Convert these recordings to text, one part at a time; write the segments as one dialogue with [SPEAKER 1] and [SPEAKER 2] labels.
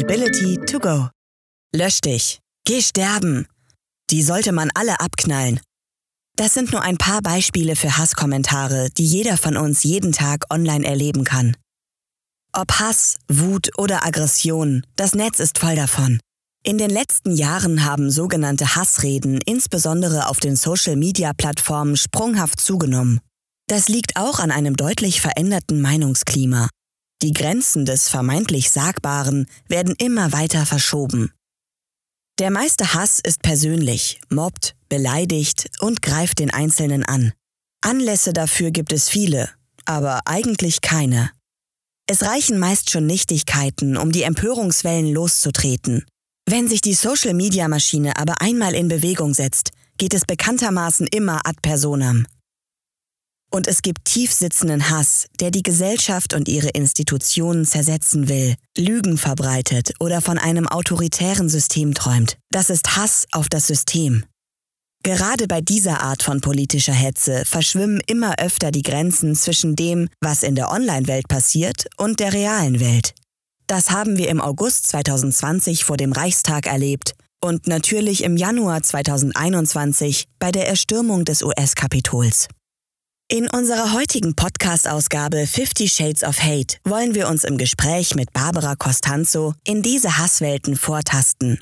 [SPEAKER 1] Sustainability to go. Lösch dich. Geh sterben. Die sollte man alle abknallen. Das sind nur ein paar Beispiele für Hasskommentare, die jeder von uns jeden Tag online erleben kann. Ob Hass, Wut oder Aggression, das Netz ist voll davon. In den letzten Jahren haben sogenannte Hassreden insbesondere auf den Social-Media-Plattformen sprunghaft zugenommen. Das liegt auch an einem deutlich veränderten Meinungsklima. Die Grenzen des vermeintlich Sagbaren werden immer weiter verschoben. Der meiste Hass ist persönlich, mobbt, beleidigt und greift den Einzelnen an. Anlässe dafür gibt es viele, aber eigentlich keine. Es reichen meist schon Nichtigkeiten, um die Empörungswellen loszutreten. Wenn sich die Social-Media-Maschine aber einmal in Bewegung setzt, geht es bekanntermaßen immer ad personam. Und es gibt tiefsitzenden Hass, der die Gesellschaft und ihre Institutionen zersetzen will, Lügen verbreitet oder von einem autoritären System träumt. Das ist Hass auf das System. Gerade bei dieser Art von politischer Hetze verschwimmen immer öfter die Grenzen zwischen dem, was in der Online-Welt passiert, und der realen Welt. Das haben wir im August 2020 vor dem Reichstag erlebt und natürlich im Januar 2021 bei der Erstürmung des US-Kapitols. In unserer heutigen Podcast-Ausgabe 50 Shades of Hate wollen wir uns im Gespräch mit Barbara Costanzo in diese Hasswelten vortasten.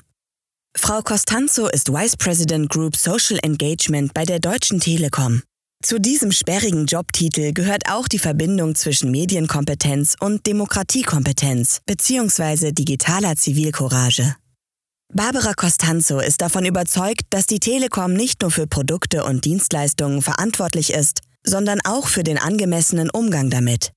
[SPEAKER 1] Frau Costanzo ist Vice President Group Social Engagement bei der Deutschen Telekom. Zu diesem sperrigen Jobtitel gehört auch die Verbindung zwischen Medienkompetenz und Demokratiekompetenz bzw. digitaler Zivilcourage. Barbara Costanzo ist davon überzeugt, dass die Telekom nicht nur für Produkte und Dienstleistungen verantwortlich ist, sondern auch für den angemessenen Umgang damit.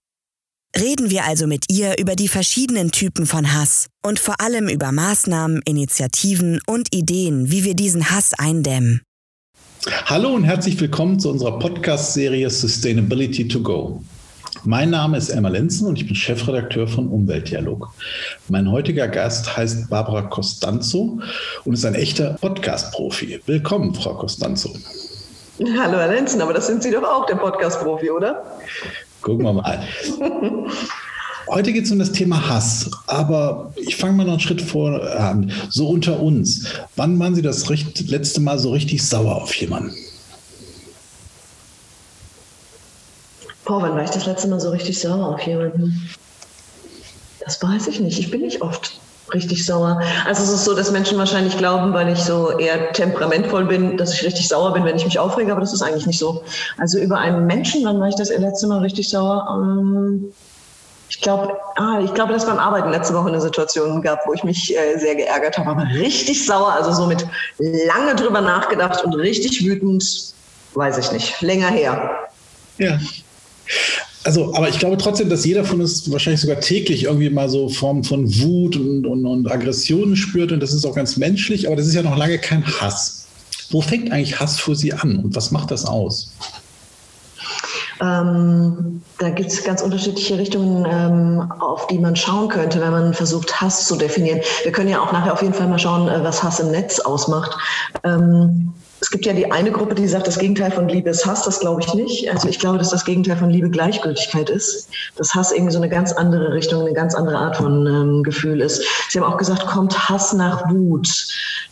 [SPEAKER 1] Reden wir also mit ihr über die verschiedenen Typen von Hass und vor allem über Maßnahmen, Initiativen und Ideen, wie wir diesen Hass eindämmen.
[SPEAKER 2] Hallo und herzlich willkommen zu unserer Podcast-Serie Sustainability to Go. Mein Name ist Emma Lenzen und ich bin Chefredakteur von Umweltdialog. Mein heutiger Gast heißt Barbara Costanzo und ist ein echter Podcast-Profi. Willkommen, Frau Costanzo.
[SPEAKER 3] Hallo Herr Lenzen, aber das sind Sie doch auch, der Podcast-Profi, oder?
[SPEAKER 2] Gucken wir mal. Heute geht es um das Thema Hass, aber ich fange mal noch einen Schritt vor an. So unter uns. Wann waren Sie das letzte Mal so richtig sauer auf jemanden?
[SPEAKER 3] Boah, wann war ich das letzte Mal so richtig sauer auf jemanden? Das weiß ich nicht. Ich bin nicht oft richtig sauer. Also es ist so, dass Menschen wahrscheinlich glauben, weil ich so eher temperamentvoll bin, dass ich richtig sauer bin, wenn ich mich aufrege, aber das ist eigentlich nicht so. Also über einen Menschen, wann war ich das letzte Mal richtig sauer? Ähm, ich glaube, ah, ich glaube, dass beim Arbeiten letzte Woche eine Situation gab, wo ich mich äh, sehr geärgert habe, aber richtig sauer, also so mit lange drüber nachgedacht und richtig wütend, weiß ich nicht, länger her.
[SPEAKER 2] Ja. Also, aber ich glaube trotzdem, dass jeder von uns wahrscheinlich sogar täglich irgendwie mal so Formen von Wut und, und, und Aggressionen spürt und das ist auch ganz menschlich, aber das ist ja noch lange kein Hass. Wo fängt eigentlich Hass für Sie an und was macht das aus?
[SPEAKER 3] Ähm, da gibt es ganz unterschiedliche Richtungen, ähm, auf die man schauen könnte, wenn man versucht, Hass zu definieren. Wir können ja auch nachher auf jeden Fall mal schauen, äh, was Hass im Netz ausmacht. Ähm, gibt ja die eine Gruppe, die sagt, das Gegenteil von Liebe ist Hass. Das glaube ich nicht. Also ich glaube, dass das Gegenteil von Liebe Gleichgültigkeit ist. Dass Hass irgendwie so eine ganz andere Richtung, eine ganz andere Art von ähm, Gefühl ist. Sie haben auch gesagt, kommt Hass nach Wut.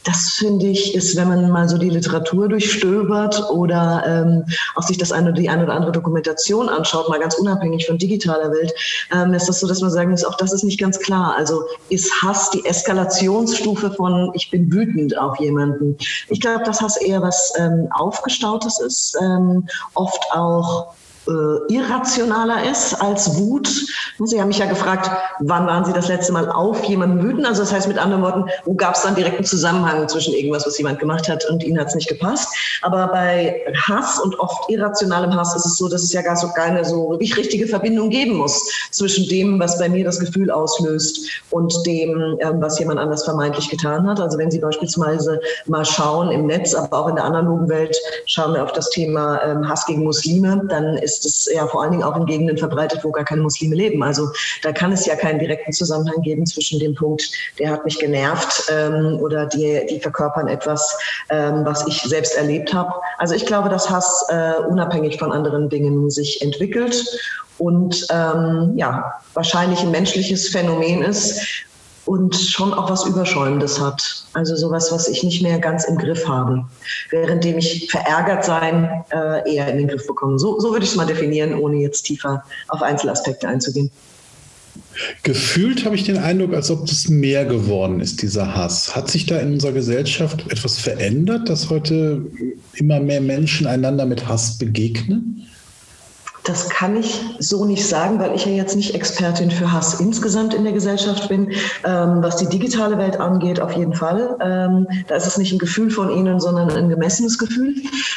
[SPEAKER 3] Das finde ich, ist, wenn man mal so die Literatur durchstöbert oder ähm, auch sich das eine, die eine oder andere Dokumentation anschaut, mal ganz unabhängig von digitaler Welt, ähm, ist das so, dass man sagen muss, auch das ist nicht ganz klar. Also ist Hass die Eskalationsstufe von ich bin wütend auf jemanden? Ich glaube, dass Hass eher was ähm, Aufgestautes ist, ähm, oft auch äh, irrationaler ist als Wut. Sie haben mich ja gefragt, wann waren Sie das letzte Mal auf jemanden wütend? Also das heißt mit anderen Worten, wo gab es dann direkten Zusammenhang zwischen irgendwas, was jemand gemacht hat und Ihnen hat es nicht gepasst. Aber bei Hass und oft irrationalem Hass ist es so, dass es ja gar so keine so wirklich richtige Verbindung geben muss zwischen dem, was bei mir das Gefühl auslöst und dem, ähm, was jemand anders vermeintlich getan hat. Also wenn Sie beispielsweise mal schauen im Netz, aber auch in der analogen Welt, schauen wir auf das Thema ähm, Hass gegen Muslime, dann ist ist es ja vor allen Dingen auch in Gegenden verbreitet, wo gar keine Muslime leben. Also da kann es ja keinen direkten Zusammenhang geben zwischen dem Punkt, der hat mich genervt ähm, oder die, die verkörpern etwas, ähm, was ich selbst erlebt habe. Also ich glaube, dass Hass äh, unabhängig von anderen Dingen sich entwickelt und ähm, ja, wahrscheinlich ein menschliches Phänomen ist, und schon auch was Überschäumendes hat. Also sowas, was ich nicht mehr ganz im Griff habe. Währenddem ich verärgert sein äh, eher in den Griff bekomme. So, so würde ich es mal definieren, ohne jetzt tiefer auf Einzelaspekte einzugehen.
[SPEAKER 2] Gefühlt habe ich den Eindruck, als ob das mehr geworden ist, dieser Hass. Hat sich da in unserer Gesellschaft etwas verändert, dass heute immer mehr Menschen einander mit Hass begegnen?
[SPEAKER 3] Das kann ich so nicht sagen, weil ich ja jetzt nicht Expertin für Hass insgesamt in der Gesellschaft bin. Ähm, was die digitale Welt angeht, auf jeden Fall. Ähm, da ist es nicht ein Gefühl von Ihnen, sondern ein gemessenes Gefühl.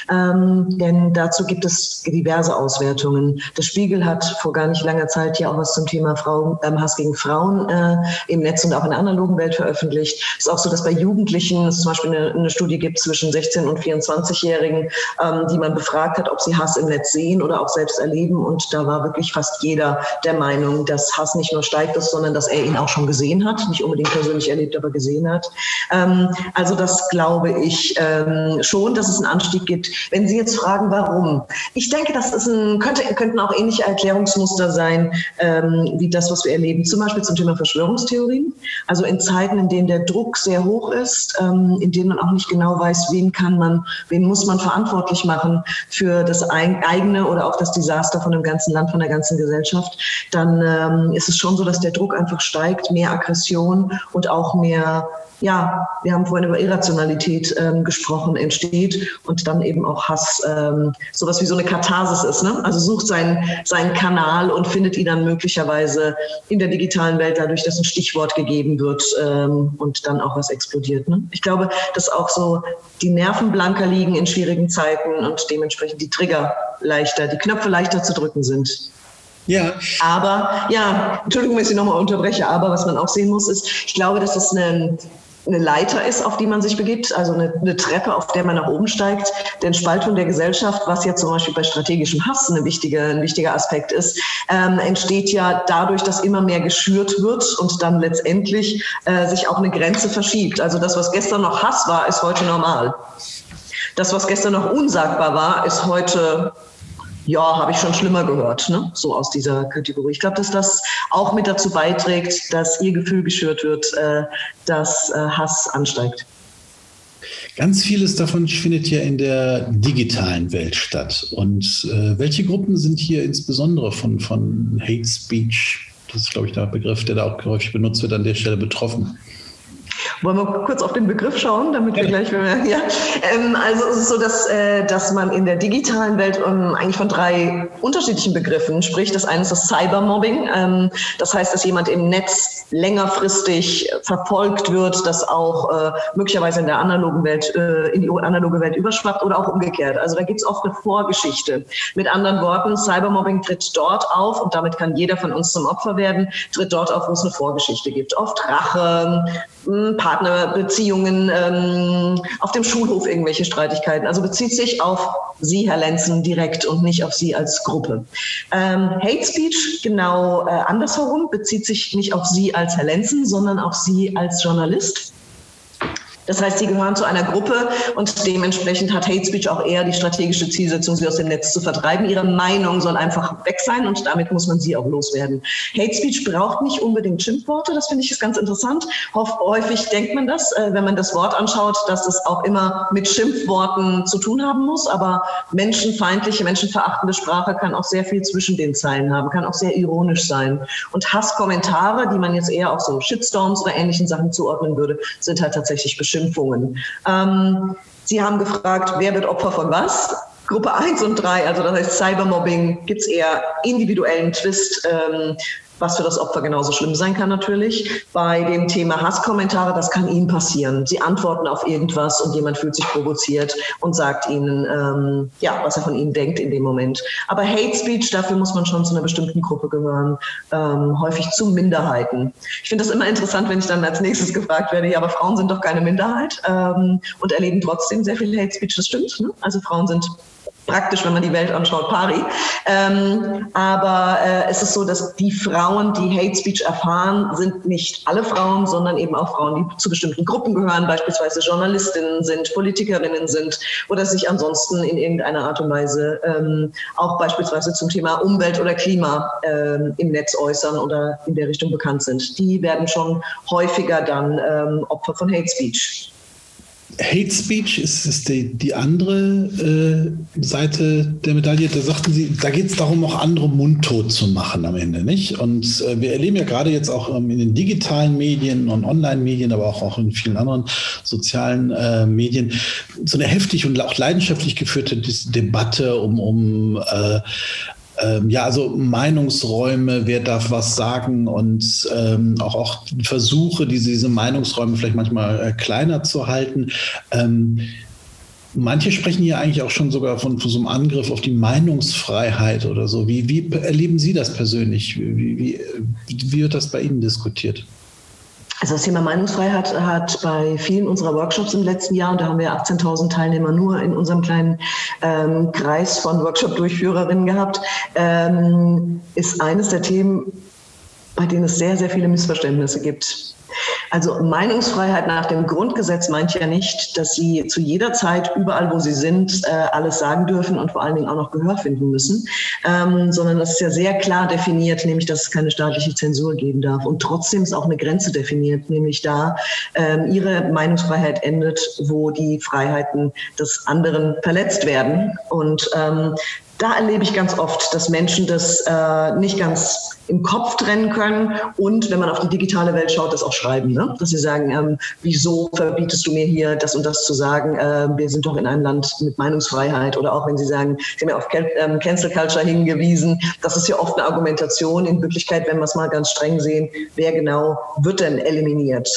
[SPEAKER 3] Ähm, denn dazu gibt es diverse Auswertungen. Der Spiegel hat vor gar nicht langer Zeit ja auch was zum Thema Frauen, ähm, Hass gegen Frauen äh, im Netz und auch in der analogen Welt veröffentlicht. Es ist auch so, dass bei Jugendlichen es zum Beispiel eine, eine Studie gibt zwischen 16 und 24-Jährigen, ähm, die man befragt hat, ob sie Hass im Netz sehen oder auch selbst erleben erleben. Und da war wirklich fast jeder der Meinung, dass Hass nicht nur steigt sondern dass er ihn auch schon gesehen hat. Nicht unbedingt persönlich erlebt, aber gesehen hat. Ähm, also das glaube ich ähm, schon, dass es einen Anstieg gibt. Wenn Sie jetzt fragen, warum? Ich denke, das ist ein, könnte, könnten auch ähnliche Erklärungsmuster sein, ähm, wie das, was wir erleben. Zum Beispiel zum Thema Verschwörungstheorien. Also in Zeiten, in denen der Druck sehr hoch ist, ähm, in denen man auch nicht genau weiß, wen kann man, wen muss man verantwortlich machen für das eigene oder auch das Desaster Desaster von dem ganzen Land, von der ganzen Gesellschaft, dann ähm, ist es schon so, dass der Druck einfach steigt, mehr Aggression und auch mehr ja, wir haben vorhin über Irrationalität ähm, gesprochen, entsteht und dann eben auch Hass ähm, sowas wie so eine Katharsis ist. Ne? Also sucht seinen, seinen Kanal und findet ihn dann möglicherweise in der digitalen Welt dadurch, dass ein Stichwort gegeben wird ähm, und dann auch was explodiert. Ne? Ich glaube, dass auch so die Nerven blanker liegen in schwierigen Zeiten und dementsprechend die Trigger leichter, die Knöpfe leichter zu drücken sind. Ja. Aber, ja, Entschuldigung, wenn ich Sie nochmal unterbreche, aber was man auch sehen muss, ist, ich glaube, dass es eine, eine Leiter ist, auf die man sich begibt, also eine, eine, Treppe, auf der man nach oben steigt. Denn Spaltung der Gesellschaft, was ja zum Beispiel bei strategischem Hass eine wichtige, ein wichtiger Aspekt ist, ähm, entsteht ja dadurch, dass immer mehr geschürt wird und dann letztendlich äh, sich auch eine Grenze verschiebt. Also das, was gestern noch Hass war, ist heute normal. Das, was gestern noch unsagbar war, ist heute ja, habe ich schon schlimmer gehört, ne? so aus dieser Kategorie. Ich glaube, dass das auch mit dazu beiträgt, dass ihr Gefühl geschürt wird, äh, dass äh, Hass ansteigt.
[SPEAKER 2] Ganz vieles davon findet ja in der digitalen Welt statt. Und äh, welche Gruppen sind hier insbesondere von, von Hate Speech, das ist, glaube ich, der Begriff, der da auch häufig benutzt wird, an der Stelle betroffen?
[SPEAKER 3] Wollen wir kurz auf den Begriff schauen, damit wir gleich, ja. Ähm, also es ist so, dass, äh, dass man in der digitalen Welt um, eigentlich von drei unterschiedlichen Begriffen spricht. Das eine ist das Cybermobbing. Ähm, das heißt, dass jemand im Netz längerfristig verfolgt wird, das auch äh, möglicherweise in der analogen Welt, äh, in die analoge Welt überschwappt oder auch umgekehrt. Also da gibt es oft eine Vorgeschichte. Mit anderen Worten, Cybermobbing tritt dort auf und damit kann jeder von uns zum Opfer werden, tritt dort auf, wo es eine Vorgeschichte gibt. Oft Rache, Partnerbeziehungen, ähm, auf dem Schulhof irgendwelche Streitigkeiten. Also bezieht sich auf Sie, Herr Lenzen, direkt und nicht auf Sie als Gruppe. Ähm, Hate Speech genau äh, andersherum bezieht sich nicht auf Sie als Herr Lenzen, sondern auf Sie als Journalist. Das heißt, sie gehören zu einer Gruppe und dementsprechend hat Hate Speech auch eher die strategische Zielsetzung, sie aus dem Netz zu vertreiben. Ihre Meinung soll einfach weg sein und damit muss man sie auch loswerden. Hate Speech braucht nicht unbedingt Schimpfworte, das finde ich ist ganz interessant. Häufig denkt man das, äh, wenn man das Wort anschaut, dass es auch immer mit Schimpfworten zu tun haben muss, aber menschenfeindliche, menschenverachtende Sprache kann auch sehr viel zwischen den Zeilen haben, kann auch sehr ironisch sein. Und Hasskommentare, die man jetzt eher auch so Shitstorms oder ähnlichen Sachen zuordnen würde, sind halt tatsächlich bestimmt Beschimpfungen. Ähm, Sie haben gefragt, wer wird Opfer von was? Gruppe 1 und 3, also das heißt Cybermobbing, gibt es eher individuellen Twist. Ähm, was für das Opfer genauso schlimm sein kann natürlich. Bei dem Thema Hasskommentare, das kann Ihnen passieren. Sie antworten auf irgendwas und jemand fühlt sich provoziert und sagt Ihnen, ähm, ja, was er von Ihnen denkt in dem Moment. Aber Hate Speech, dafür muss man schon zu einer bestimmten Gruppe gehören, ähm, häufig zu Minderheiten. Ich finde das immer interessant, wenn ich dann als nächstes gefragt werde, ja, aber Frauen sind doch keine Minderheit ähm, und erleben trotzdem sehr viel Hate Speech. Das stimmt. Ne? Also Frauen sind praktisch, wenn man die Welt anschaut, pari. Ähm, aber äh, es ist so, dass die Frauen, die Hate Speech erfahren, sind nicht alle Frauen, sondern eben auch Frauen, die zu bestimmten Gruppen gehören, beispielsweise Journalistinnen sind, Politikerinnen sind oder sich ansonsten in irgendeiner Art und Weise ähm, auch beispielsweise zum Thema Umwelt oder Klima ähm, im Netz äußern oder in der Richtung bekannt sind. Die werden schon häufiger dann ähm, Opfer von Hate Speech.
[SPEAKER 2] Hate Speech ist, ist die, die andere äh, Seite der Medaille. Da sagten Sie, da geht es darum, auch andere mundtot zu machen am Ende, nicht? Und äh, wir erleben ja gerade jetzt auch ähm, in den digitalen Medien und Online-Medien, aber auch, auch in vielen anderen sozialen äh, Medien so eine heftig und auch leidenschaftlich geführte Debatte um, um äh, ähm, ja, also Meinungsräume, wer darf was sagen und ähm, auch, auch Versuche, diese, diese Meinungsräume vielleicht manchmal äh, kleiner zu halten. Ähm, manche sprechen hier eigentlich auch schon sogar von, von, so einem Angriff auf die Meinungsfreiheit oder so. Wie, wie erleben Sie das persönlich? Wie, wie, wie wird das bei Ihnen diskutiert?
[SPEAKER 3] Also das Thema Meinungsfreiheit hat bei vielen unserer Workshops im letzten Jahr, und da haben wir 18.000 Teilnehmer nur in unserem kleinen ähm, Kreis von Workshop-Durchführerinnen gehabt, ähm, ist eines der Themen, bei denen es sehr, sehr viele Missverständnisse gibt. Also Meinungsfreiheit nach dem Grundgesetz meint ja nicht, dass Sie zu jeder Zeit, überall wo Sie sind, äh, alles sagen dürfen und vor allen Dingen auch noch Gehör finden müssen, ähm, sondern das ist ja sehr klar definiert, nämlich dass es keine staatliche Zensur geben darf. Und trotzdem ist auch eine Grenze definiert, nämlich da ähm, Ihre Meinungsfreiheit endet, wo die Freiheiten des anderen verletzt werden. Und ähm, da erlebe ich ganz oft, dass Menschen das äh, nicht ganz im Kopf trennen können und wenn man auf die digitale Welt schaut, das auch schreiben. Ne? Dass sie sagen, ähm, wieso verbietest du mir hier das und das zu sagen? Äh, wir sind doch in einem Land mit Meinungsfreiheit. Oder auch wenn sie sagen, sie haben ja auf ähm, Cancel Culture hingewiesen. Das ist ja oft eine Argumentation. In Wirklichkeit, wenn wir es mal ganz streng sehen, wer genau wird denn eliminiert?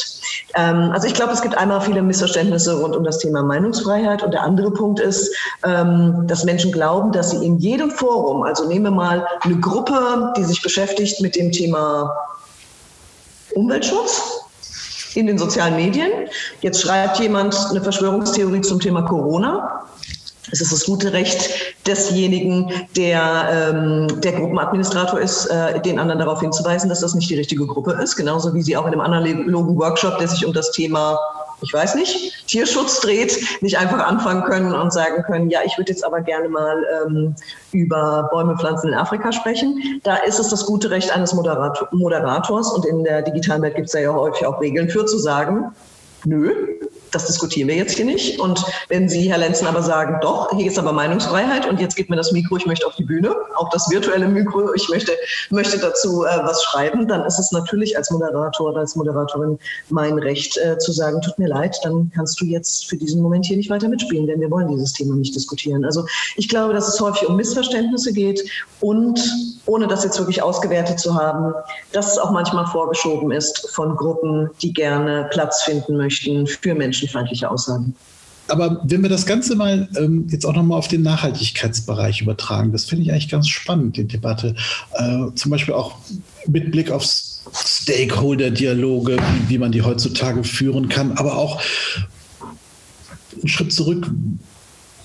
[SPEAKER 3] Ähm, also ich glaube, es gibt einmal viele Missverständnisse rund um das Thema Meinungsfreiheit. Und der andere Punkt ist, ähm, dass Menschen glauben, dass sie in jedem Forum, also nehmen wir mal eine Gruppe, die sich beschäftigt mit dem Thema Umweltschutz in den sozialen Medien. Jetzt schreibt jemand eine Verschwörungstheorie zum Thema Corona. Es ist das gute Recht desjenigen, der ähm, der Gruppenadministrator ist, äh, den anderen darauf hinzuweisen, dass das nicht die richtige Gruppe ist. Genauso wie sie auch in einem analogen Workshop, der sich um das Thema ich weiß nicht, Tierschutz dreht, nicht einfach anfangen können und sagen können, ja, ich würde jetzt aber gerne mal ähm, über Bäume, Pflanzen in Afrika sprechen. Da ist es das gute Recht eines Moderator, Moderators und in der digitalen Welt gibt es ja häufig auch Regeln für zu sagen, nö, das diskutieren wir jetzt hier nicht. Und wenn Sie, Herr Lenzen, aber sagen, doch, hier ist aber Meinungsfreiheit und jetzt gibt mir das Mikro, ich möchte auf die Bühne, auch das virtuelle Mikro, ich möchte, möchte dazu äh, was schreiben, dann ist es natürlich als Moderator oder als Moderatorin mein Recht äh, zu sagen, tut mir leid, dann kannst du jetzt für diesen Moment hier nicht weiter mitspielen, denn wir wollen dieses Thema nicht diskutieren. Also ich glaube, dass es häufig um Missverständnisse geht und ohne das jetzt wirklich ausgewertet zu haben, dass es auch manchmal vorgeschoben ist von Gruppen, die gerne Platz finden möchten für menschenfeindliche Aussagen.
[SPEAKER 2] Aber wenn wir das Ganze mal ähm, jetzt auch nochmal auf den Nachhaltigkeitsbereich übertragen, das finde ich eigentlich ganz spannend, die Debatte. Äh, zum Beispiel auch mit Blick auf Stakeholder-Dialoge, wie, wie man die heutzutage führen kann, aber auch einen Schritt zurück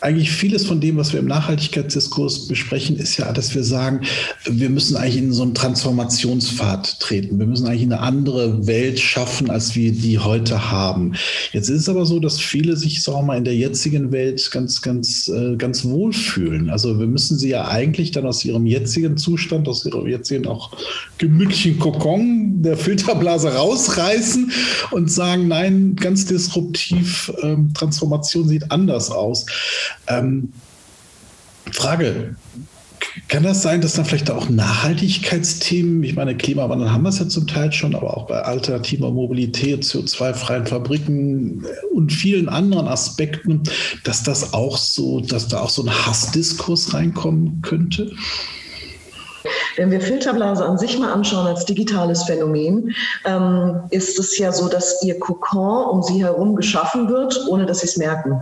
[SPEAKER 2] eigentlich vieles von dem, was wir im Nachhaltigkeitsdiskurs besprechen, ist ja, dass wir sagen, wir müssen eigentlich in so einen Transformationspfad treten. Wir müssen eigentlich eine andere Welt schaffen, als wir die heute haben. Jetzt ist es aber so, dass viele sich, sagen wir mal, in der jetzigen Welt ganz, ganz, äh, ganz wohl fühlen. Also wir müssen sie ja eigentlich dann aus ihrem jetzigen Zustand, aus ihrem jetzigen auch gemütlichen Kokon der Filterblase rausreißen und sagen, nein, ganz disruptiv, ähm, Transformation sieht anders aus. Ähm, Frage, kann das sein, dass dann vielleicht auch Nachhaltigkeitsthemen, ich meine, Klimawandel haben wir es ja zum Teil schon, aber auch bei alternativer Mobilität, CO2-freien Fabriken und vielen anderen Aspekten, dass das auch so, dass da auch so ein Hassdiskurs reinkommen könnte?
[SPEAKER 3] Wenn wir Filterblase an sich mal anschauen als digitales Phänomen, ähm, ist es ja so, dass ihr Kokon um sie herum geschaffen wird, ohne dass sie es merken.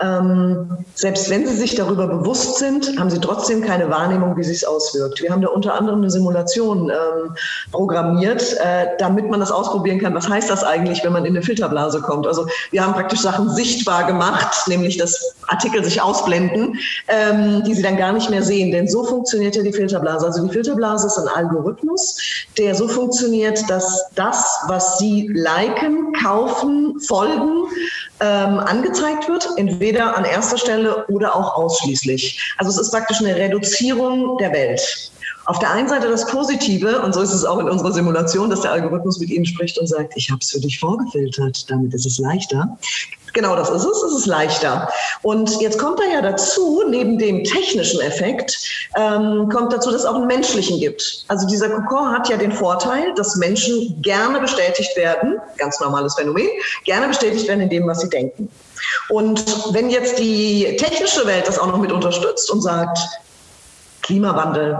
[SPEAKER 3] Ähm, selbst wenn sie sich darüber bewusst sind, haben sie trotzdem keine Wahrnehmung, wie sich auswirkt. Wir haben da unter anderem eine Simulation ähm, programmiert, äh, damit man das ausprobieren kann. Was heißt das eigentlich, wenn man in eine Filterblase kommt? Also wir haben praktisch Sachen sichtbar gemacht, nämlich dass Artikel sich ausblenden, ähm, die sie dann gar nicht mehr sehen. Denn so funktioniert ja die Filterblase. Also die Filterblase ist ein Algorithmus, der so funktioniert, dass das, was sie liken, kaufen, folgen, ähm, angezeigt wird, entweder an erster Stelle oder auch ausschließlich. Also es ist praktisch eine Reduzierung der Welt. Auf der einen Seite das Positive, und so ist es auch in unserer Simulation, dass der Algorithmus mit Ihnen spricht und sagt, ich habe es für dich vorgefiltert, damit ist es leichter. Genau das ist es, es ist leichter. Und jetzt kommt da ja dazu, neben dem technischen Effekt, ähm, kommt dazu, dass es auch einen menschlichen gibt. Also dieser Kokon hat ja den Vorteil, dass Menschen gerne bestätigt werden, ganz normales Phänomen, gerne bestätigt werden in dem, was sie denken. Und wenn jetzt die technische Welt das auch noch mit unterstützt und sagt, Klimawandel,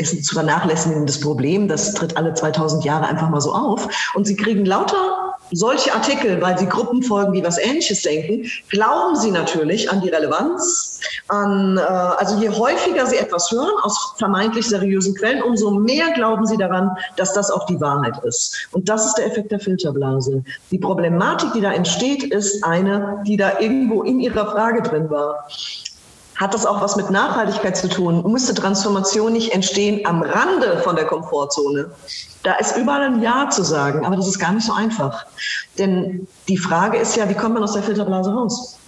[SPEAKER 3] ist ein zu vernachlässigendes Problem. Das tritt alle 2000 Jahre einfach mal so auf. Und sie kriegen lauter solche Artikel, weil sie Gruppen folgen, die was Ähnliches denken, glauben sie natürlich an die Relevanz, an, äh, also je häufiger sie etwas hören aus vermeintlich seriösen Quellen, umso mehr glauben sie daran, dass das auch die Wahrheit ist. Und das ist der Effekt der Filterblase. Die Problematik, die da entsteht, ist eine, die da irgendwo in ihrer Frage drin war hat das auch was mit Nachhaltigkeit zu tun? Müsste Transformation nicht entstehen am Rande von der Komfortzone? Da ist überall ein Ja zu sagen, aber das ist gar nicht so einfach. Denn die Frage ist ja, wie kommt man aus der Filterblase raus?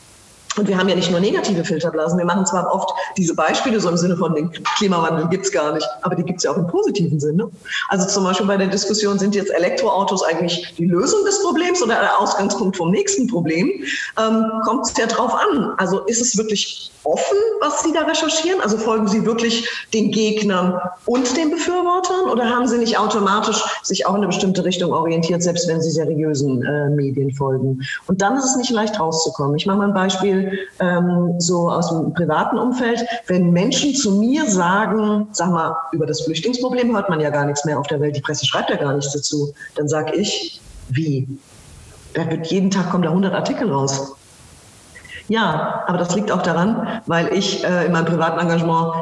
[SPEAKER 3] Und wir haben ja nicht nur negative Filterblasen. Wir machen zwar oft diese Beispiele so im Sinne von den Klimawandel gibt's gar nicht, aber die gibt's ja auch im positiven Sinne. Also zum Beispiel bei der Diskussion, sind jetzt Elektroautos eigentlich die Lösung des Problems oder der Ausgangspunkt vom nächsten Problem? Ähm, Kommt es ja drauf an. Also ist es wirklich offen, was Sie da recherchieren? Also folgen Sie wirklich den Gegnern und den Befürwortern oder haben Sie nicht automatisch sich auch in eine bestimmte Richtung orientiert, selbst wenn Sie seriösen äh, Medien folgen? Und dann ist es nicht leicht rauszukommen. Ich mache mal ein Ähm, so aus dem privaten Umfeld. Wenn Menschen zu mir sagen, sag mal, über das Flüchtlingsproblem hört man ja gar nichts mehr auf der Welt, die Presse schreibt ja gar nichts dazu, dann sage ich, wie? Da wird jeden Tag kommen da 100 Artikel raus. Ja, aber das liegt auch daran, weil ich äh, in meinem privaten Engagement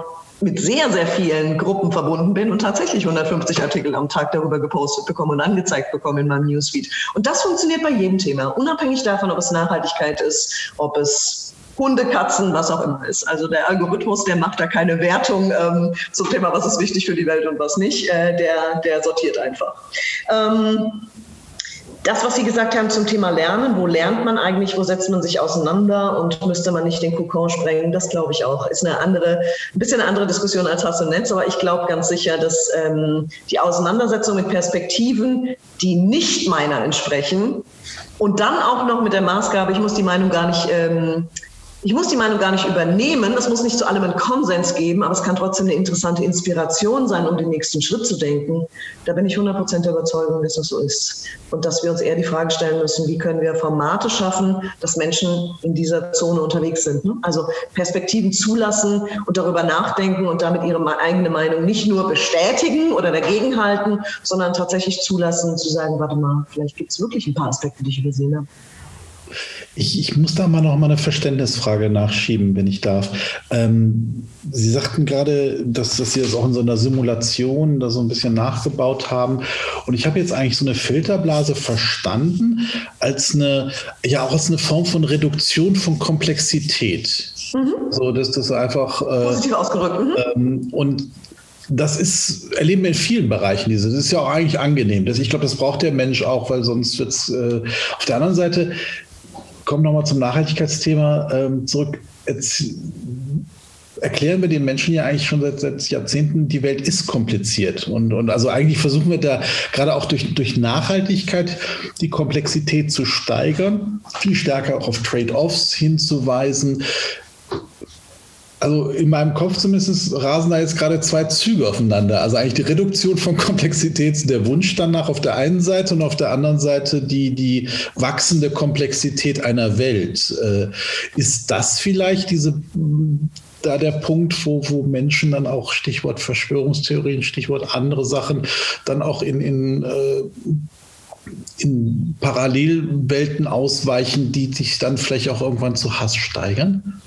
[SPEAKER 3] mit sehr, sehr vielen Gruppen verbunden bin und tatsächlich 150 Artikel am Tag darüber gepostet bekomme und angezeigt bekomme in meinem Newsfeed. Und das funktioniert bei jedem Thema, unabhängig davon, ob es Nachhaltigkeit ist, ob es Hunde, Katzen, was auch immer ist. Also der Algorithmus, der macht da keine Wertung ähm, zum Thema, was ist wichtig für die Welt und was nicht. Äh, der, der sortiert einfach. Ähm, das, was Sie gesagt haben zum Thema Lernen, wo lernt man eigentlich, wo setzt man sich auseinander und müsste man nicht den Kokon sprengen, das glaube ich auch. Ist eine andere, ein bisschen eine andere Diskussion als Hass und Netz, aber ich glaube ganz sicher, dass ähm, die Auseinandersetzung mit Perspektiven, die nicht meiner entsprechen, und dann auch noch mit der Maßgabe, ich muss die Meinung gar nicht ähm, ich muss die Meinung gar nicht übernehmen, es muss nicht zu allem einen Konsens geben, aber es kann trotzdem eine interessante Inspiration sein, um den nächsten Schritt zu denken. Da bin ich 100% der Überzeugung, dass das so ist. Und dass wir uns eher die Frage stellen müssen, wie können wir Formate schaffen, dass Menschen in dieser Zone unterwegs sind. Ne? Also Perspektiven zulassen und darüber nachdenken und damit ihre eigene Meinung nicht nur bestätigen oder dagegenhalten, sondern tatsächlich zulassen, zu sagen, warte mal, vielleicht gibt es wirklich ein paar Aspekte, die ich übersehen habe.
[SPEAKER 2] Ich, ich, muss da mal noch mal eine Verständnisfrage nachschieben, wenn ich darf. Ähm, Sie sagten gerade, dass, dass Sie das auch in so einer Simulation da so ein bisschen nachgebaut haben. Und ich habe jetzt eigentlich so eine Filterblase verstanden als eine, ja auch als eine Form von Reduktion von Komplexität. Mhm. So, dass das einfach. Äh, Positiv ausgerückt. Mhm. Ähm, und das ist, erleben wir in vielen Bereichen diese. Das ist ja auch eigentlich angenehm. Das, ich glaube, das braucht der Mensch auch, weil sonst wird es äh, auf der anderen Seite komme nochmal zum Nachhaltigkeitsthema ähm, zurück. Jetzt erklären wir den Menschen ja eigentlich schon seit, seit, Jahrzehnten, die Welt ist kompliziert. Und, und also eigentlich versuchen wir da gerade auch durch, durch Nachhaltigkeit die Komplexität zu steigern, viel stärker auch auf Trade-offs hinzuweisen, also in meinem Kopf zumindest rasen da jetzt gerade zwei Züge aufeinander. Also eigentlich die Reduktion von Komplexität, der Wunsch danach auf der einen Seite und auf der anderen Seite die, die wachsende Komplexität einer Welt. Äh, ist das vielleicht diese da der Punkt, wo, wo Menschen dann auch Stichwort Verschwörungstheorien, Stichwort andere Sachen, dann auch in, in äh, in Parallelwelten ausweichen, die sich dann vielleicht auch irgendwann zu Hass steigern?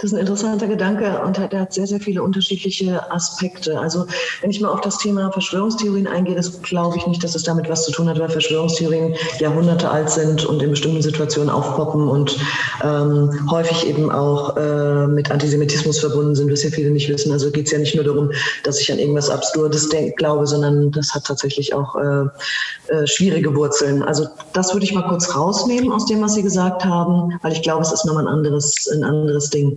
[SPEAKER 3] Das ist ein interessanter Gedanke und der hat sehr, sehr viele unterschiedliche Aspekte. Also wenn ich mal auf das Thema Verschwörungstheorien eingehe, das glaube ich nicht, dass es damit was zu tun hat, weil Verschwörungstheorien Jahrhunderte alt sind und in bestimmten Situationen aufpoppen und ähm, häufig eben auch äh, mit Antisemitismus verbunden sind, was ja viele nicht wissen. Also geht es ja nicht nur darum, dass ich an irgendwas Absurdes denk, glaube, sondern das hat tatsächlich auch äh, äh, schwierige Wurzeln. Also das würde ich mal kurz rausnehmen aus dem, was Sie gesagt haben, weil ich glaube, es ist nochmal ein anderes, ein anderes Ding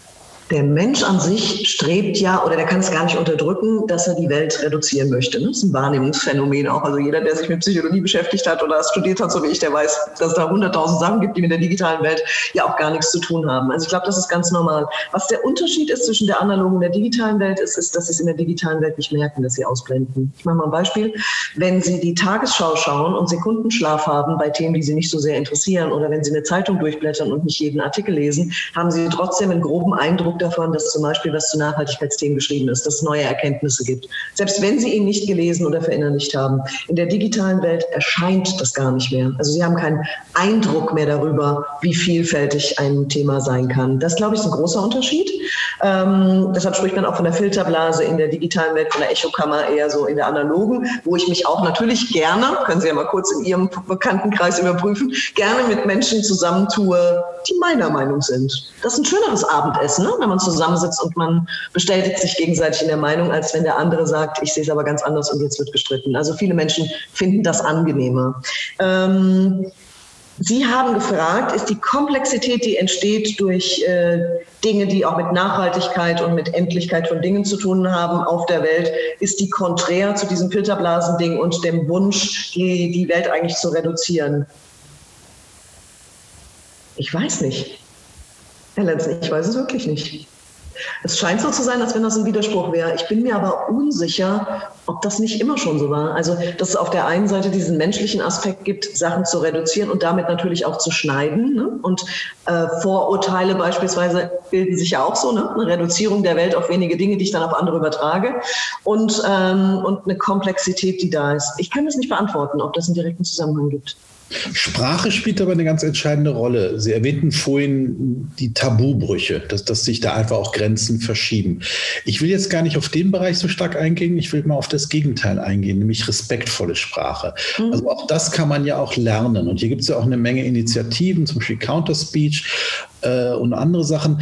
[SPEAKER 3] der Mensch an sich strebt ja, oder der kann es gar nicht unterdrücken, dass er die Welt reduzieren möchte. Das ist ein Wahrnehmungsphänomen auch. Also jeder, der sich mit Psychologie beschäftigt hat oder studiert hat, so wie ich, der weiß, dass es da hunderttausend Sachen gibt, die mit der digitalen Welt ja auch gar nichts zu tun haben. Also ich glaube, das ist ganz normal. Was der Unterschied ist zwischen der analogen und der digitalen Welt ist, ist, dass sie es in der digitalen Welt nicht merken, dass sie ausblenden. Ich mache mal ein Beispiel. Wenn Sie die Tagesschau schauen und Sekundenschlaf haben bei Themen, die Sie nicht so sehr interessieren, oder wenn Sie eine Zeitung durchblättern und nicht jeden Artikel lesen, haben Sie trotzdem einen groben Eindruck davon, dass zum Beispiel was zu Nachhaltigkeitsthemen geschrieben ist, dass es neue Erkenntnisse gibt. Selbst wenn Sie ihn nicht gelesen oder verinnerlicht haben. In der digitalen Welt erscheint das gar nicht mehr. Also Sie haben keinen Eindruck mehr darüber, wie vielfältig ein Thema sein kann. Das, glaube ich, ist ein großer Unterschied. Ähm, deshalb spricht man auch von der Filterblase in der digitalen Welt, von der Echokammer eher so in der analogen, wo ich mich auch natürlich gerne, können Sie ja mal kurz in Ihrem Bekanntenkreis überprüfen, gerne mit Menschen zusammentue, die meiner Meinung sind. Das ist ein schöneres Abendessen, ne? wenn man zusammensitzt und man bestätigt sich gegenseitig in der Meinung, als wenn der andere sagt, ich sehe es aber ganz anders und jetzt wird gestritten. Also viele Menschen finden das angenehmer. Ähm, Sie haben gefragt, ist die Komplexität, die entsteht durch äh, Dinge, die auch mit Nachhaltigkeit und mit Endlichkeit von Dingen zu tun haben auf der Welt, ist die konträr zu diesem Filterblasending und dem Wunsch, die, die Welt eigentlich zu reduzieren? Ich weiß nicht. Herr Lenzen, ich weiß es wirklich nicht. Es scheint so zu sein, als wenn das ein Widerspruch wäre. Ich bin mir aber unsicher, ob das nicht immer schon so war. Also, dass es auf der einen Seite diesen menschlichen Aspekt gibt, Sachen zu reduzieren und damit natürlich auch zu schneiden. Ne? Und äh, Vorurteile beispielsweise bilden sich ja auch so, ne? eine Reduzierung der Welt auf wenige Dinge, die ich dann auf andere übertrage. Und, ähm, und eine Komplexität, die da ist. Ich kann das nicht beantworten, ob das einen direkten Zusammenhang gibt.
[SPEAKER 2] Sprache spielt aber eine ganz entscheidende Rolle. Sie erwähnten vorhin die Tabubrüche, dass, dass sich da einfach auch Grenzen verschieben. Ich will jetzt gar nicht auf den Bereich so stark eingehen, ich will mal auf das Gegenteil eingehen, nämlich respektvolle Sprache. Mhm. Also auch das kann man ja auch lernen. Und hier gibt es ja auch eine Menge Initiativen, zum Beispiel Counter Speech äh, und andere Sachen.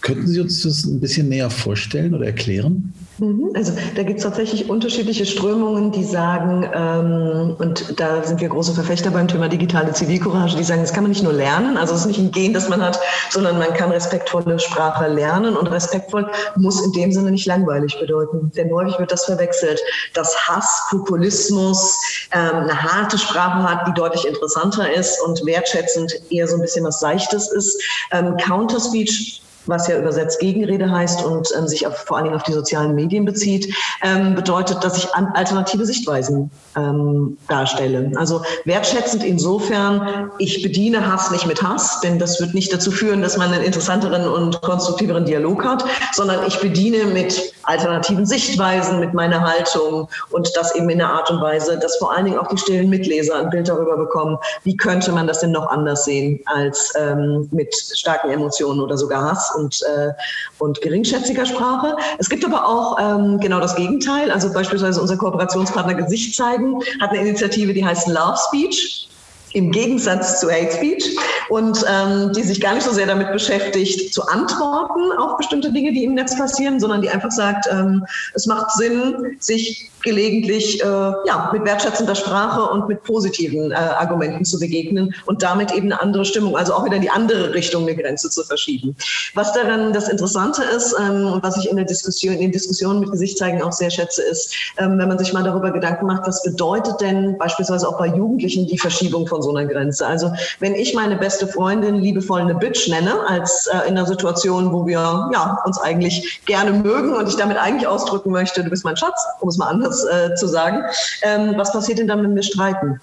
[SPEAKER 2] Könnten Sie uns das ein bisschen näher vorstellen oder erklären?
[SPEAKER 3] Mhm. Also da gibt es tatsächlich unterschiedliche Strömungen, die sagen, ähm, und da sind wir große Verfechter beim Thema digitale Zivilcourage, die sagen, das kann man nicht nur lernen, also es ist nicht ein Gen, das man hat, sondern man kann respektvolle Sprache lernen und respektvoll muss in dem Sinne nicht langweilig bedeuten. Denn häufig wird das verwechselt, dass Hass, Populismus ähm, eine harte Sprache hat, die deutlich interessanter ist und wertschätzend eher so ein bisschen was Seichtes ist. Ähm, Counterspeech was ja übersetzt Gegenrede heißt und ähm, sich auf, vor allen Dingen auf die sozialen Medien bezieht, ähm, bedeutet, dass ich alternative Sichtweisen ähm, darstelle. Also wertschätzend insofern, ich bediene Hass nicht mit Hass, denn das wird nicht dazu führen, dass man einen interessanteren und konstruktiveren Dialog hat, sondern ich bediene mit alternativen Sichtweisen, mit meiner Haltung und das eben in einer Art und Weise, dass vor allen Dingen auch die stillen Mitleser ein Bild darüber bekommen, wie könnte man das denn noch anders sehen als ähm, mit starken Emotionen oder sogar Hass und, äh, und geringschätziger Sprache. Es gibt aber auch ähm, genau das Gegenteil. Also beispielsweise unser Kooperationspartner Gesicht zeigen hat eine Initiative, die heißt Love Speech im Gegensatz zu Hate Speech und ähm, die sich gar nicht so sehr damit beschäftigt, zu antworten auf bestimmte Dinge, die im Netz passieren, sondern die einfach sagt, ähm, es macht Sinn, sich gelegentlich äh, ja, mit wertschätzender Sprache und mit positiven äh, Argumenten zu begegnen und damit eben eine andere Stimmung, also auch wieder in die andere Richtung eine Grenze zu verschieben. Was daran das Interessante ist ähm, und was ich in der Diskussion, in den Diskussionen mit Gesichtszeigen auch sehr schätze, ist, ähm, wenn man sich mal darüber Gedanken macht, was bedeutet denn beispielsweise auch bei Jugendlichen die Verschiebung von so einer Grenze? Also wenn ich meine beste Freundin liebevoll eine Bitch nenne, als äh, in einer Situation, wo wir ja, uns eigentlich gerne mögen und ich damit eigentlich ausdrücken möchte, du bist mein Schatz, um es mal anders äh, zu sagen. Ähm, was passiert denn dann, wenn wir streiten?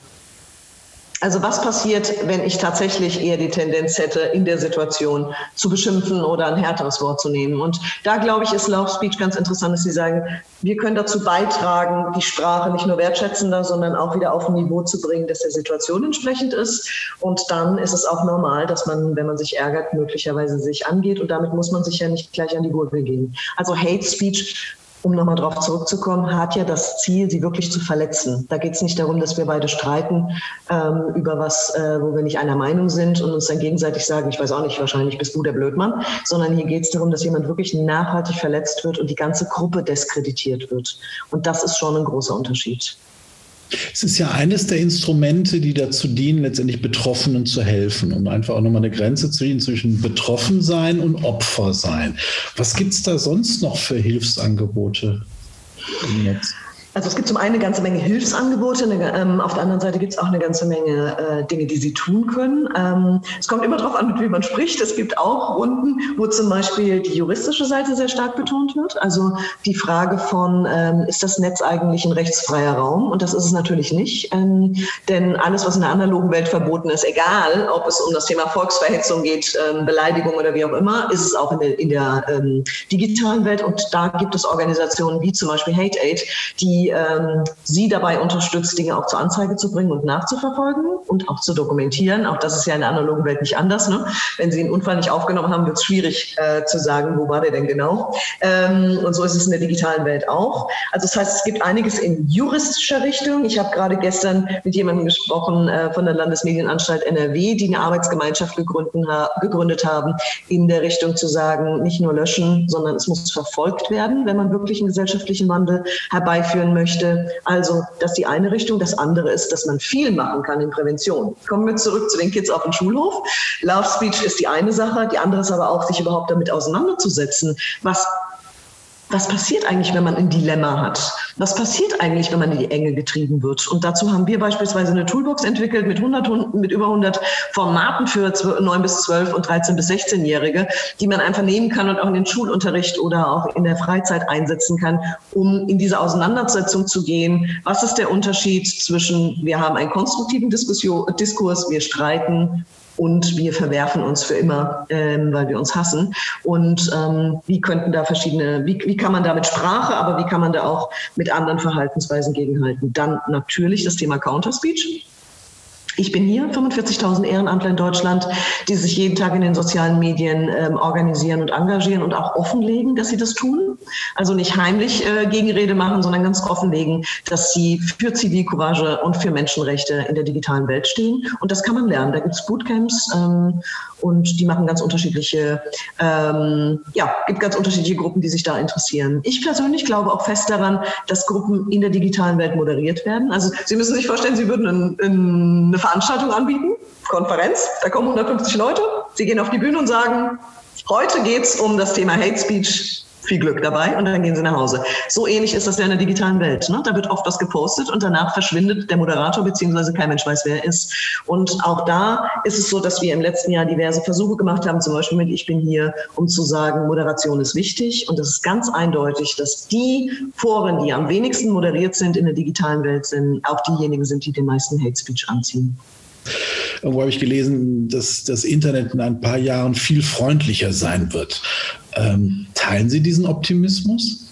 [SPEAKER 3] Also was passiert, wenn ich tatsächlich eher die Tendenz hätte, in der Situation zu beschimpfen oder ein härteres Wort zu nehmen? Und da glaube ich, ist Love Speech ganz interessant, dass Sie sagen, wir können dazu beitragen, die Sprache nicht nur wertschätzender, sondern auch wieder auf ein Niveau zu bringen, das der Situation entsprechend ist. Und dann ist es auch normal, dass man, wenn man sich ärgert, möglicherweise sich angeht. Und damit muss man sich ja nicht gleich an die Gurgel gehen. Also Hate Speech um nochmal darauf zurückzukommen, hat ja das Ziel, sie wirklich zu verletzen. Da geht es nicht darum, dass wir beide streiten ähm, über was, äh, wo wir nicht einer Meinung sind und uns dann gegenseitig sagen, ich weiß auch nicht, wahrscheinlich bist du der Blödmann, sondern hier geht es darum, dass jemand wirklich nachhaltig verletzt wird und die ganze Gruppe diskreditiert wird. Und das ist schon ein großer Unterschied.
[SPEAKER 2] Es ist ja eines der Instrumente, die dazu dienen, letztendlich Betroffenen zu helfen und einfach auch nochmal eine Grenze zu ziehen zwischen Betroffensein und Opfersein. Was gibt es da sonst noch für Hilfsangebote
[SPEAKER 3] im Netz? Also es gibt zum einen eine ganze Menge Hilfsangebote, eine, ähm, auf der anderen Seite gibt es auch eine ganze Menge äh, Dinge, die sie tun können. Ähm, es kommt immer darauf an, mit wem man spricht. Es gibt auch Runden, wo zum Beispiel die juristische Seite sehr stark betont wird. Also die Frage von, ähm, ist das Netz eigentlich ein rechtsfreier Raum? Und das ist es natürlich nicht. Ähm, denn alles, was in der analogen Welt verboten ist, egal ob es um das Thema Volksverhetzung geht, ähm, Beleidigung oder wie auch immer, ist es auch in der, in der ähm, digitalen Welt. Und da gibt es Organisationen wie zum Beispiel Hate Aid, die ähm, sie dabei unterstützt, Dinge auch zur Anzeige zu bringen und nachzuverfolgen und auch zu dokumentieren. Auch das ist ja in der analogen Welt nicht anders. Ne? Wenn Sie einen Unfall nicht aufgenommen haben, wird es schwierig äh, zu sagen, wo war der denn genau. Ähm, und so ist es in der digitalen Welt auch. Also das heißt, es gibt einiges in juristischer Richtung. Ich habe gerade gestern mit jemandem gesprochen äh, von der Landesmedienanstalt NRW, die eine Arbeitsgemeinschaft gegründet, ha gegründet haben, in der Richtung zu sagen, nicht nur löschen, sondern es muss verfolgt werden, wenn man wirklich einen gesellschaftlichen Wandel herbeiführen möchte. Also, das ist die eine Richtung. Das andere ist, dass man viel machen kann in Prävention. Kommen wir zurück zu den Kids auf dem Schulhof. Love Speech ist die eine Sache. Die andere ist aber auch, sich überhaupt damit auseinanderzusetzen. Was was passiert eigentlich, wenn man ein Dilemma hat? Was passiert eigentlich, wenn man in die Enge getrieben wird? Und dazu haben wir beispielsweise eine Toolbox entwickelt mit 100, mit über 100 Formaten für 9 bis 12 und 13 bis 16-Jährige, die man einfach nehmen kann und auch in den Schulunterricht oder auch in der Freizeit einsetzen kann, um in diese Auseinandersetzung zu gehen. Was ist der Unterschied zwischen, wir haben einen konstruktiven Diskurs, wir streiten und wir verwerfen uns für immer, ähm, weil wir uns hassen. Und ähm, wie könnten da verschiedene, wie, wie kann man da mit Sprache, aber wie kann man da auch mit anderen Verhaltensweisen gegenhalten? Dann natürlich das Thema Counterspeech. Ich bin hier, 45.000 Ehrenamtler in Deutschland, die sich jeden Tag in den sozialen Medien ähm, organisieren und engagieren und auch offenlegen, dass sie das tun. Also nicht heimlich äh, Gegenrede machen, sondern ganz offenlegen, dass sie für Zivilcourage und für Menschenrechte in der digitalen Welt stehen. Und das kann man lernen. Da gibt es Bootcamps ähm, und die machen ganz unterschiedliche, ähm, ja, gibt ganz unterschiedliche Gruppen, die sich da interessieren. Ich persönlich glaube auch fest daran, dass Gruppen in der digitalen Welt moderiert werden. Also Sie müssen sich vorstellen, Sie würden ein, ein, eine Veranstaltung anbieten, Konferenz, da kommen 150 Leute, sie gehen auf die Bühne und sagen, heute geht es um das Thema Hate Speech viel Glück dabei und dann gehen sie nach Hause. So ähnlich ist das ja in der digitalen Welt. Ne? Da wird oft was gepostet und danach verschwindet der Moderator beziehungsweise kein Mensch weiß, wer er ist. Und auch da ist es so, dass wir im letzten Jahr diverse Versuche gemacht haben, zum Beispiel mit Ich bin hier, um zu sagen, Moderation ist wichtig. Und es ist ganz eindeutig, dass die Foren, die am wenigsten moderiert sind in der digitalen Welt, sind auch diejenigen sind, die den meisten Hate Speech anziehen.
[SPEAKER 2] Irgendwo habe ich gelesen, dass das Internet in ein paar Jahren viel freundlicher sein wird. Ähm, teilen Sie diesen Optimismus?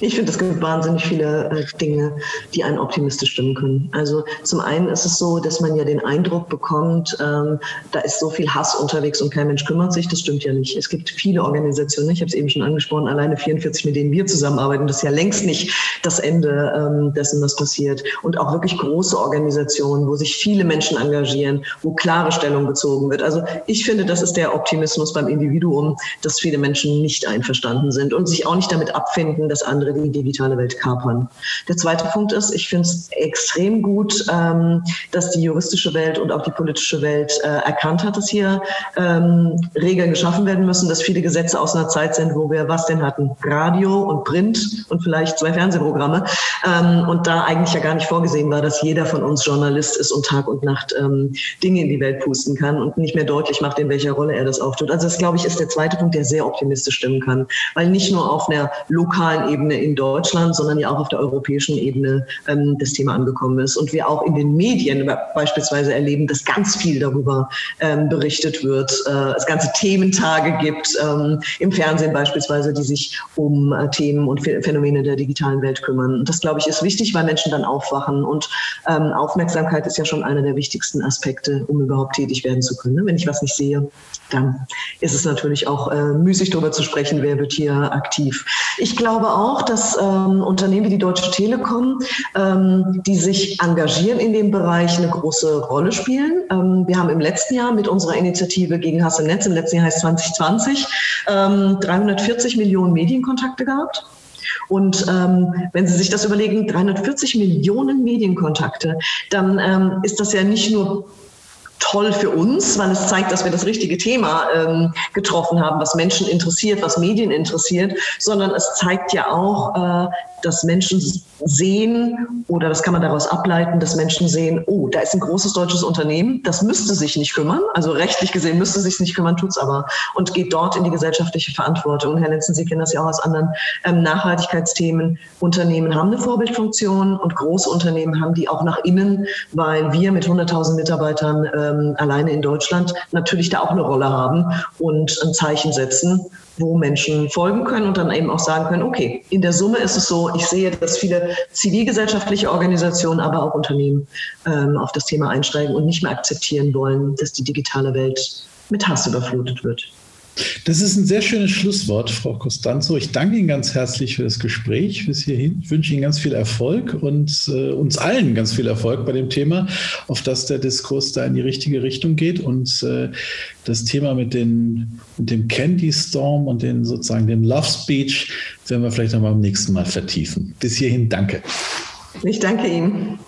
[SPEAKER 3] Ich finde, es gibt wahnsinnig viele äh, Dinge, die einen optimistisch stimmen können. Also zum einen ist es so, dass man ja den Eindruck bekommt, ähm, da ist so viel Hass unterwegs und kein Mensch kümmert sich. Das stimmt ja nicht. Es gibt viele Organisationen, ich habe es eben schon angesprochen, alleine 44, mit denen wir zusammenarbeiten. Das ist ja längst nicht das Ende ähm, dessen, was passiert. Und auch wirklich große Organisationen, wo sich viele Menschen engagieren, wo klare Stellung bezogen wird. Also ich finde, das ist der Optimismus beim Individuum, dass viele Menschen nicht einverstanden sind und sich auch nicht damit abfinden, dass andere andere die digitale Welt kapern. Der zweite Punkt ist, ich finde es extrem gut, ähm, dass die juristische Welt und auch die politische Welt äh, erkannt hat, dass hier ähm, Regeln geschaffen werden müssen, dass viele Gesetze aus einer Zeit sind, wo wir was denn hatten? Radio und Print und vielleicht zwei Fernsehprogramme. Ähm, und da eigentlich ja gar nicht vorgesehen war, dass jeder von uns Journalist ist und Tag und Nacht ähm, Dinge in die Welt pusten kann und nicht mehr deutlich macht, in welcher Rolle er das auftut. Also das, glaube ich, ist der zweite Punkt, der sehr optimistisch stimmen kann, weil nicht nur auf einer lokalen Ebene in Deutschland, sondern ja auch auf der europäischen Ebene ähm, das Thema angekommen ist. Und wir auch in den Medien beispielsweise erleben, dass ganz viel darüber ähm, berichtet wird, äh, es ganze Thementage gibt, ähm, im Fernsehen beispielsweise, die sich um äh, Themen und Phänomene der digitalen Welt kümmern. Und das, glaube ich, ist wichtig, weil Menschen dann aufwachen. Und ähm, Aufmerksamkeit ist ja schon einer der wichtigsten Aspekte, um überhaupt tätig werden zu können. Wenn ich was nicht sehe, dann ist es natürlich auch äh, müßig, darüber zu sprechen, wer wird hier aktiv. Ich glaube auch, dass ähm, Unternehmen wie die Deutsche Telekom, ähm, die sich engagieren in dem Bereich, eine große Rolle spielen. Ähm, wir haben im letzten Jahr mit unserer Initiative gegen Hass im Netz, im letzten Jahr heißt 2020, 340 ähm, Millionen Medienkontakte gehabt. Und ähm, wenn Sie sich das überlegen, 340 Millionen Medienkontakte, dann ähm, ist das ja nicht nur toll für uns, weil es zeigt, dass wir das richtige Thema ähm, getroffen haben, was Menschen interessiert, was Medien interessiert, sondern es zeigt ja auch, äh, dass Menschen sehen oder das kann man daraus ableiten, dass Menschen sehen, oh, da ist ein großes deutsches Unternehmen, das müsste sich nicht kümmern, also rechtlich gesehen müsste sich nicht kümmern, tut es aber und geht dort in die gesellschaftliche Verantwortung. Und Herr Lenzen, Sie kennen das ja auch aus anderen ähm, Nachhaltigkeitsthemen. Unternehmen haben eine Vorbildfunktion und große Unternehmen haben die auch nach innen, weil wir mit 100.000 Mitarbeitern ähm, alleine in Deutschland natürlich da auch eine Rolle haben und ein Zeichen setzen wo Menschen folgen können und dann eben auch sagen können, okay, in der Summe ist es so, ich sehe, dass viele zivilgesellschaftliche Organisationen, aber auch Unternehmen ähm, auf das Thema einsteigen und nicht mehr akzeptieren wollen, dass die digitale Welt mit Hass überflutet wird.
[SPEAKER 2] Das ist ein sehr schönes Schlusswort, Frau Costanzo. Ich danke Ihnen ganz herzlich für das Gespräch bis hierhin. Ich wünsche Ihnen ganz viel Erfolg und äh, uns allen ganz viel Erfolg bei dem Thema, auf das der Diskurs da in die richtige Richtung geht. Und äh, das Thema mit, den, mit dem Candy Storm und den sozusagen dem Love Speech werden wir vielleicht noch mal beim nächsten Mal vertiefen. Bis hierhin danke.
[SPEAKER 3] Ich danke Ihnen.